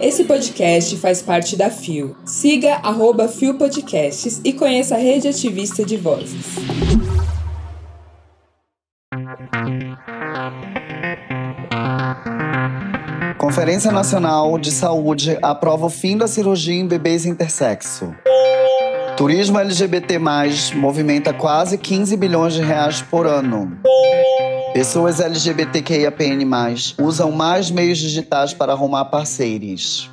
Esse podcast faz parte da FIO. Siga arroba FIO Podcasts e conheça a rede ativista de vozes. Conferência Nacional de Saúde aprova o fim da cirurgia em bebês intersexo. Turismo LGBT+, movimenta quase 15 bilhões de reais por ano. Pessoas LGBTQIAPN+, usam mais meios digitais para arrumar parceiros.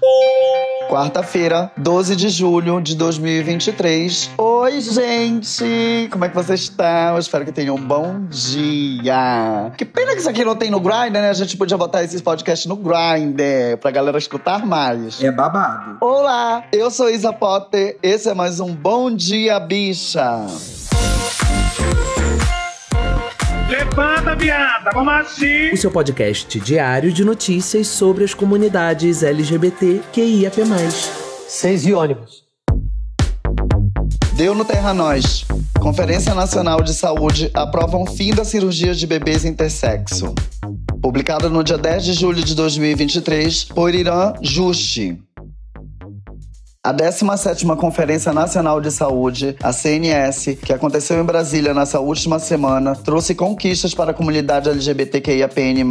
Quarta-feira, 12 de julho de 2023. Oi, gente! Como é que vocês estão? Eu espero que tenham um bom dia. Que pena que isso aqui não tem no Grindr, né? A gente podia botar esse podcast no Grindr pra galera escutar mais. É babado. Olá, eu sou Isa Potter. Esse é mais um Bom Dia Bicha. Levanta, viada, vamos assim. O seu podcast diário de notícias sobre as comunidades LGBT QIAP+. Seis e ônibus. Deu no Terra Nós. Conferência Nacional de Saúde aprova um fim da cirurgia de bebês intersexo. Publicado no dia 10 de julho de 2023 por Irã Justi. A 17ª Conferência Nacional de Saúde, a CNS, que aconteceu em Brasília nessa última semana, trouxe conquistas para a comunidade LGBTQIAPN+,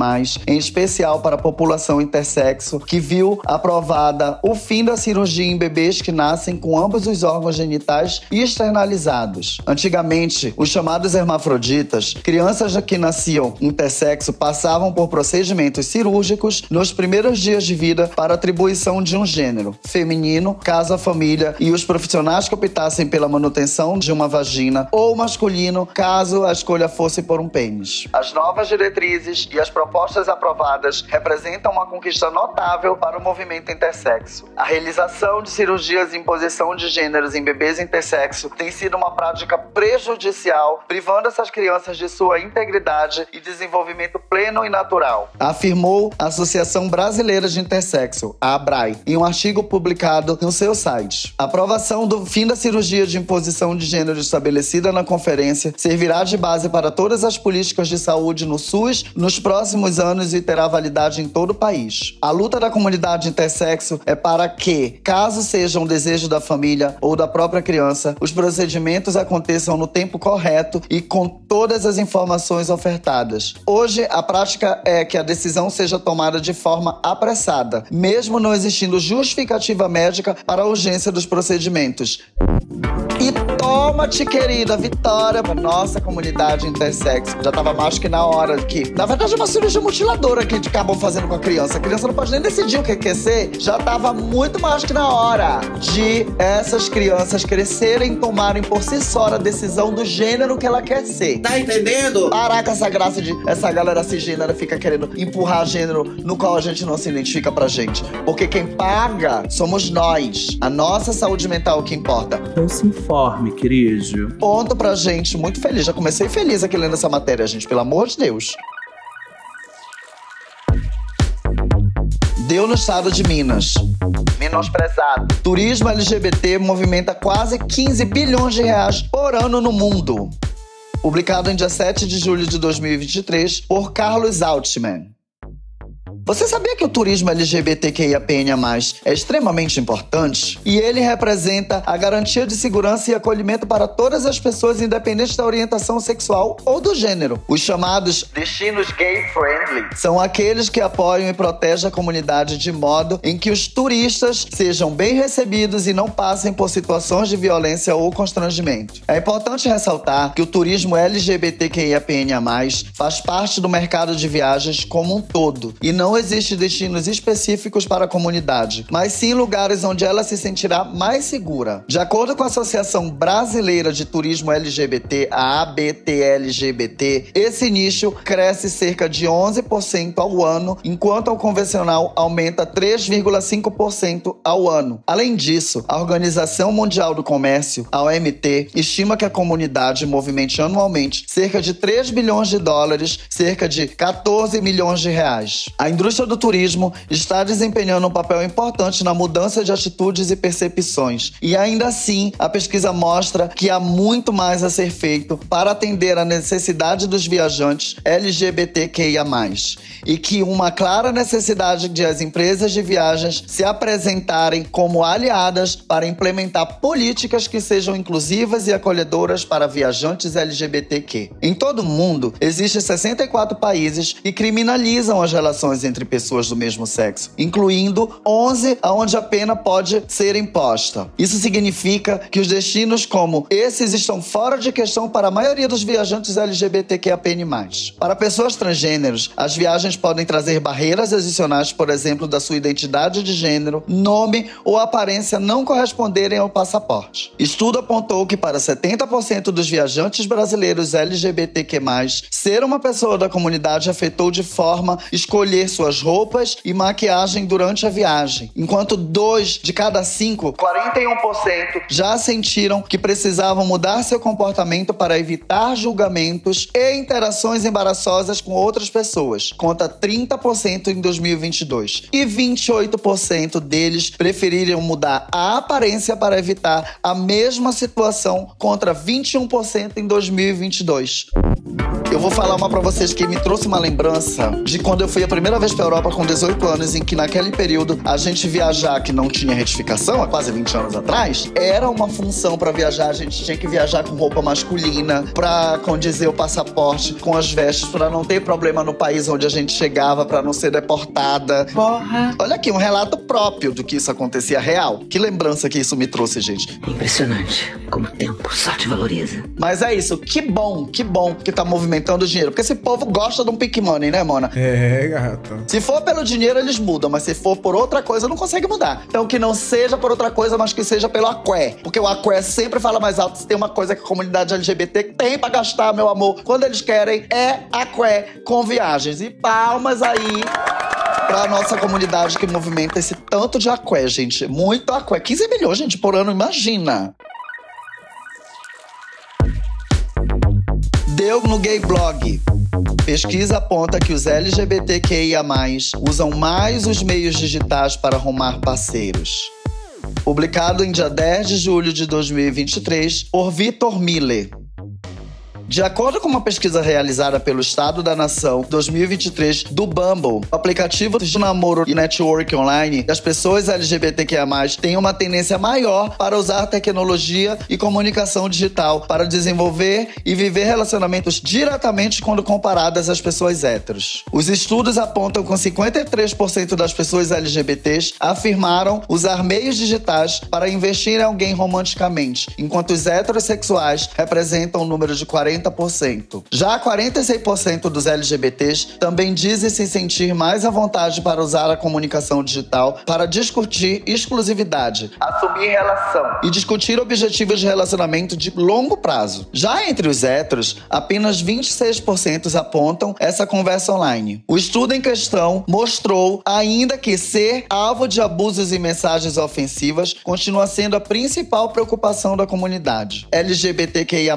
em especial para a população intersexo, que viu aprovada o fim da cirurgia em bebês que nascem com ambos os órgãos genitais externalizados. Antigamente, os chamados hermafroditas, crianças que nasciam intersexo, passavam por procedimentos cirúrgicos nos primeiros dias de vida para atribuição de um gênero, feminino, caso a família e os profissionais que optassem pela manutenção de uma vagina ou masculino, caso a escolha fosse por um pênis. As novas diretrizes e as propostas aprovadas representam uma conquista notável para o movimento intersexo. A realização de cirurgias em posição de gêneros em bebês intersexo tem sido uma prática prejudicial, privando essas crianças de sua integridade e desenvolvimento pleno e natural, afirmou a Associação Brasileira de Intersexo, a ABRAI, em um artigo publicado no seu seu site. A aprovação do fim da cirurgia de imposição de gênero estabelecida na conferência servirá de base para todas as políticas de saúde no SUS nos próximos anos e terá validade em todo o país. A luta da comunidade intersexo é para que, caso seja um desejo da família ou da própria criança, os procedimentos aconteçam no tempo correto e com todas as informações ofertadas. Hoje, a prática é que a decisão seja tomada de forma apressada, mesmo não existindo justificativa médica para para a urgência dos procedimentos. E toma-te, querida, vitória pra nossa comunidade intersexo. Já tava mais que na hora que. Na verdade, é uma cirurgia mutiladora que acabam fazendo com a criança. A criança não pode nem decidir o que quer ser. Já tava muito mais que na hora de essas crianças crescerem e tomarem por si só a decisão do gênero que ela quer ser. Tá entendendo? Parar com essa graça de essa galera cisgênera fica querendo empurrar gênero no qual a gente não se identifica pra gente. Porque quem paga somos nós. A nossa saúde mental é o que importa. Então se informe, querido. Ponto pra gente, muito feliz. Já comecei feliz aqui lendo essa matéria, gente, pelo amor de Deus. Deu no estado de Minas. Menosprezado. Turismo LGBT movimenta quase 15 bilhões de reais por ano no mundo. Publicado em dia 7 de julho de 2023 por Carlos Altman. Você sabia que o turismo LGBTQIAPN+, é extremamente importante? E ele representa a garantia de segurança e acolhimento para todas as pessoas, independente da orientação sexual ou do gênero. Os chamados destinos gay-friendly são aqueles que apoiam e protegem a comunidade de modo em que os turistas sejam bem recebidos e não passem por situações de violência ou constrangimento. É importante ressaltar que o turismo LGBTQIAPN+, faz parte do mercado de viagens como um todo e não existe destinos específicos para a comunidade, mas sim lugares onde ela se sentirá mais segura. De acordo com a Associação Brasileira de Turismo LGBT, a ABTLGBT, esse nicho cresce cerca de 11% ao ano, enquanto o convencional aumenta 3,5% ao ano. Além disso, a Organização Mundial do Comércio, a OMT, estima que a comunidade movimente anualmente cerca de 3 bilhões de dólares, cerca de 14 milhões de reais. A indústria indústria do turismo está desempenhando um papel importante na mudança de atitudes e percepções. E ainda assim, a pesquisa mostra que há muito mais a ser feito para atender a necessidade dos viajantes LGBTQIA+, e que uma clara necessidade de as empresas de viagens se apresentarem como aliadas para implementar políticas que sejam inclusivas e acolhedoras para viajantes LGBTQ. Em todo o mundo, existem 64 países que criminalizam as relações entre pessoas do mesmo sexo, incluindo 11 onde a pena pode ser imposta. Isso significa que os destinos como esses estão fora de questão para a maioria dos viajantes LGBTQAPN+. Para pessoas transgêneros, as viagens podem trazer barreiras adicionais, por exemplo, da sua identidade de gênero, nome ou aparência não corresponderem ao passaporte. Estudo apontou que para 70% dos viajantes brasileiros LGBTQ+, ser uma pessoa da comunidade afetou de forma escolher suas roupas e maquiagem durante a viagem, enquanto dois de cada cinco, 41%, já sentiram que precisavam mudar seu comportamento para evitar julgamentos e interações embaraçosas com outras pessoas, conta 30% em 2022. E 28% deles preferiram mudar a aparência para evitar a mesma situação, contra 21% em 2022. Eu vou falar uma para vocês que me trouxe uma lembrança de quando eu fui a primeira vez pra Europa com 18 anos, em que naquele período a gente viajar que não tinha retificação, há quase 20 anos atrás, era uma função para viajar. A gente tinha que viajar com roupa masculina para condizer o passaporte com as vestes, para não ter problema no país onde a gente chegava, para não ser deportada. Porra! Olha aqui, um relato próprio do que isso acontecia real. Que lembrança que isso me trouxe, gente. Impressionante como o tempo só te valoriza. Mas é isso, que bom, que bom que tá movimentando dinheiro. Porque esse povo gosta de um pick money, né, Mona? É, gata. Se for pelo dinheiro, eles mudam, mas se for por outra coisa, não consegue mudar. Então que não seja por outra coisa, mas que seja pelo aqué. Porque o aqué sempre fala mais alto. Se tem uma coisa que a comunidade LGBT tem pra gastar, meu amor, quando eles querem, é aqué com viagens. E palmas aí pra nossa comunidade que movimenta esse tanto de aqué, gente. Muito aqué. 15 milhões, gente, por ano, imagina. Deu no Gay Blog. Pesquisa aponta que os LGBTQIA+, usam mais os meios digitais para arrumar parceiros. Publicado em dia 10 de julho de 2023 por Vitor Miller. De acordo com uma pesquisa realizada pelo Estado da Nação 2023 do Bumble, o aplicativo de namoro e network online das pessoas LGBTQIA+, têm uma tendência maior para usar tecnologia e comunicação digital para desenvolver e viver relacionamentos diretamente quando comparadas às pessoas héteros. Os estudos apontam que 53% das pessoas LGBTs afirmaram usar meios digitais para investir em alguém romanticamente, enquanto os heterossexuais representam um número de 40%. Já 46% dos LGBTs também dizem se sentir mais à vontade para usar a comunicação digital para discutir exclusividade, assumir relação e discutir objetivos de relacionamento de longo prazo. Já entre os héteros, apenas 26% apontam essa conversa online. O estudo em questão mostrou ainda que ser alvo de abusos e mensagens ofensivas continua sendo a principal preocupação da comunidade LGBTQIA+.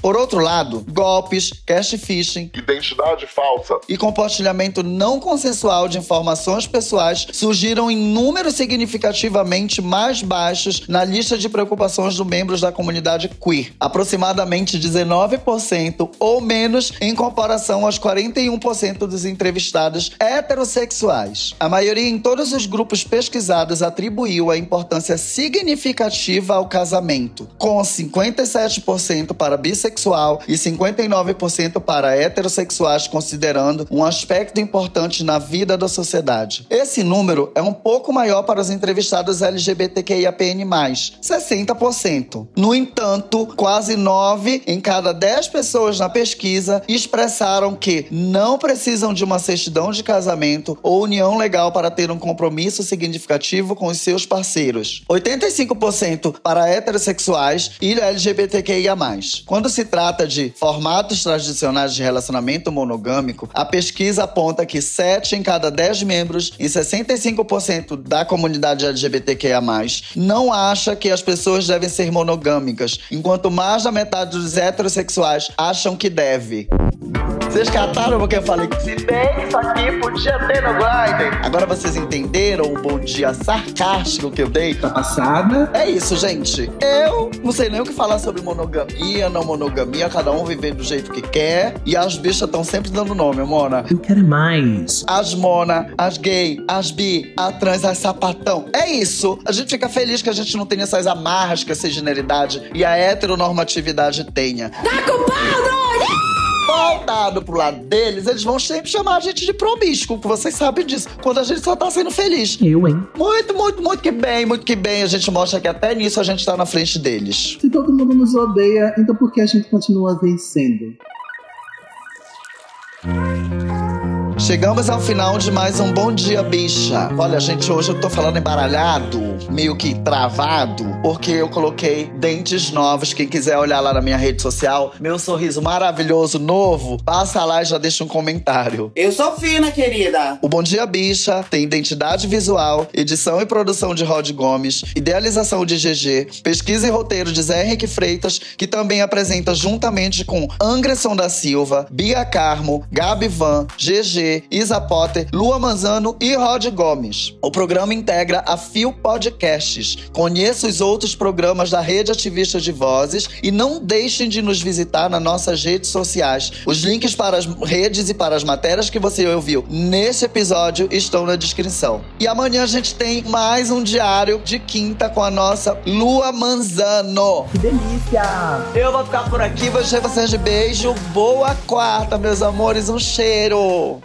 Por outro lado, golpes, cash phishing identidade falsa, e compartilhamento não consensual de informações pessoais surgiram em números significativamente mais baixos na lista de preocupações dos membros da comunidade queer, aproximadamente 19% ou menos em comparação aos 41% dos entrevistados heterossexuais. A maioria em todos os grupos pesquisados atribuiu a importância significativa ao casamento, com 57% para bissexual e 59% para heterossexuais, considerando um aspecto importante na vida da sociedade. Esse número é um pouco maior para os entrevistados LGBTQIAPN+, 60%. No entanto, quase 9 em cada 10 pessoas na pesquisa expressaram que não precisam de uma certidão de casamento ou união legal para ter um compromisso significativo com os seus parceiros. 85% para heterossexuais e LGBTQIA+. Quando se trata de formatos tradicionais de relacionamento monogâmico, a pesquisa aponta que 7 em cada 10 membros e 65% da comunidade LGBTQIA+, não acha que as pessoas devem ser monogâmicas, enquanto mais da metade dos heterossexuais acham que deve. Vocês cataram porque eu falei que se bem isso aqui podia ter no Grindr. Agora vocês entenderam o bom dia sarcástico que eu dei? Tá passada. É isso, gente. Eu não sei nem o que falar sobre monogamia, não monogamia, cada um viver do jeito que quer. E as bichas estão sempre dando nome, Mona. Eu quero mais. As mona, as gay, as bi, a trans, as sapatão. É isso. A gente fica feliz que a gente não tenha essas amarras que a cisgeneridade e a heteronormatividade tenha. Tá com pau, Voltado pro lado deles, eles vão sempre chamar a gente de promíscuo, que vocês sabem disso, quando a gente só tá sendo feliz. Eu, hein? Muito, muito, muito que bem, muito que bem. A gente mostra que até nisso a gente tá na frente deles. Se todo mundo nos odeia, então por que a gente continua vencendo? Chegamos ao final de mais um Bom Dia Bicha. Olha, gente, hoje eu tô falando embaralhado, meio que travado, porque eu coloquei dentes novos. Quem quiser olhar lá na minha rede social, meu sorriso maravilhoso, novo, passa lá e já deixa um comentário. Eu sou fina, querida. O Bom Dia Bicha tem identidade visual, edição e produção de Rod Gomes, idealização de GG, pesquisa e roteiro de Zé Henrique Freitas, que também apresenta juntamente com Angresson da Silva, Bia Carmo, Gabi Van, GG, Isa Potter, Lua Manzano e Rod Gomes. O programa integra a Fio Podcasts. Conheça os outros programas da Rede Ativista de Vozes e não deixem de nos visitar nas nossas redes sociais. Os links para as redes e para as matérias que você ouviu nesse episódio estão na descrição. E amanhã a gente tem mais um diário de quinta com a nossa Lua Manzano. Que delícia! Eu vou ficar por aqui, vou encher vocês de beijo. Boa quarta, meus amores. Um cheiro!